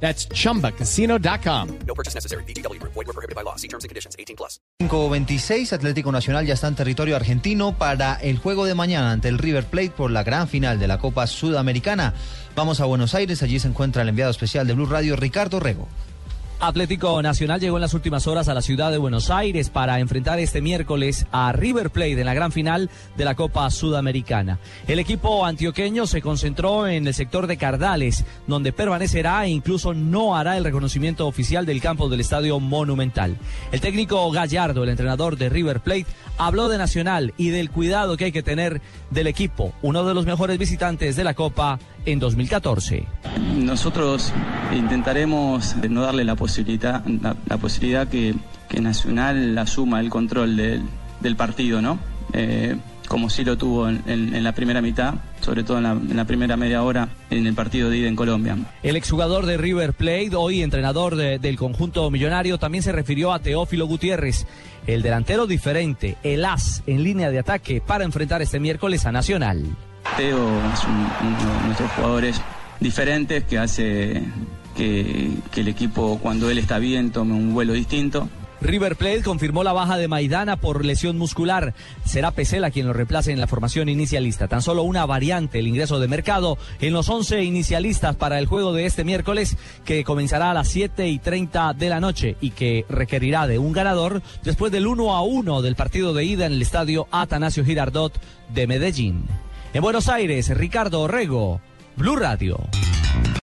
That's chumbacasino.com. No purchase necessary. BGW. Void were prohibited by law. See terms and conditions. 18 plus. 526, Atlético Nacional ya está en territorio argentino para el juego de mañana ante el River Plate por la gran final de la Copa Sudamericana. Vamos a Buenos Aires, allí se encuentra el enviado especial de Blue Radio, Ricardo Rego. Atlético Nacional llegó en las últimas horas a la ciudad de Buenos Aires para enfrentar este miércoles a River Plate en la gran final de la Copa Sudamericana. El equipo antioqueño se concentró en el sector de Cardales, donde permanecerá e incluso no hará el reconocimiento oficial del campo del Estadio Monumental. El técnico Gallardo, el entrenador de River Plate, habló de Nacional y del cuidado que hay que tener del equipo, uno de los mejores visitantes de la Copa en 2014. Nosotros intentaremos no darle la posibilidad, la, la posibilidad que, que, Nacional asuma el control del, del partido, ¿no? Eh, como sí lo tuvo en, en, en, la primera mitad, sobre todo en la, en la, primera media hora en el partido de ida en Colombia. El exjugador de River Plate, hoy entrenador de, del conjunto millonario, también se refirió a Teófilo Gutiérrez, el delantero diferente, el as en línea de ataque para enfrentar este miércoles a Nacional. Es un, uno de nuestros jugadores diferentes que hace que, que, el equipo cuando él está bien tome un vuelo distinto. River Plate confirmó la baja de Maidana por lesión muscular. Será Pesela quien lo reemplace en la formación inicialista. Tan solo una variante, el ingreso de mercado en los 11 inicialistas para el juego de este miércoles que comenzará a las 7 y 30 de la noche y que requerirá de un ganador después del 1 a 1 del partido de ida en el estadio Atanasio Girardot de Medellín. En Buenos Aires, Ricardo Orrego, Blue Radio.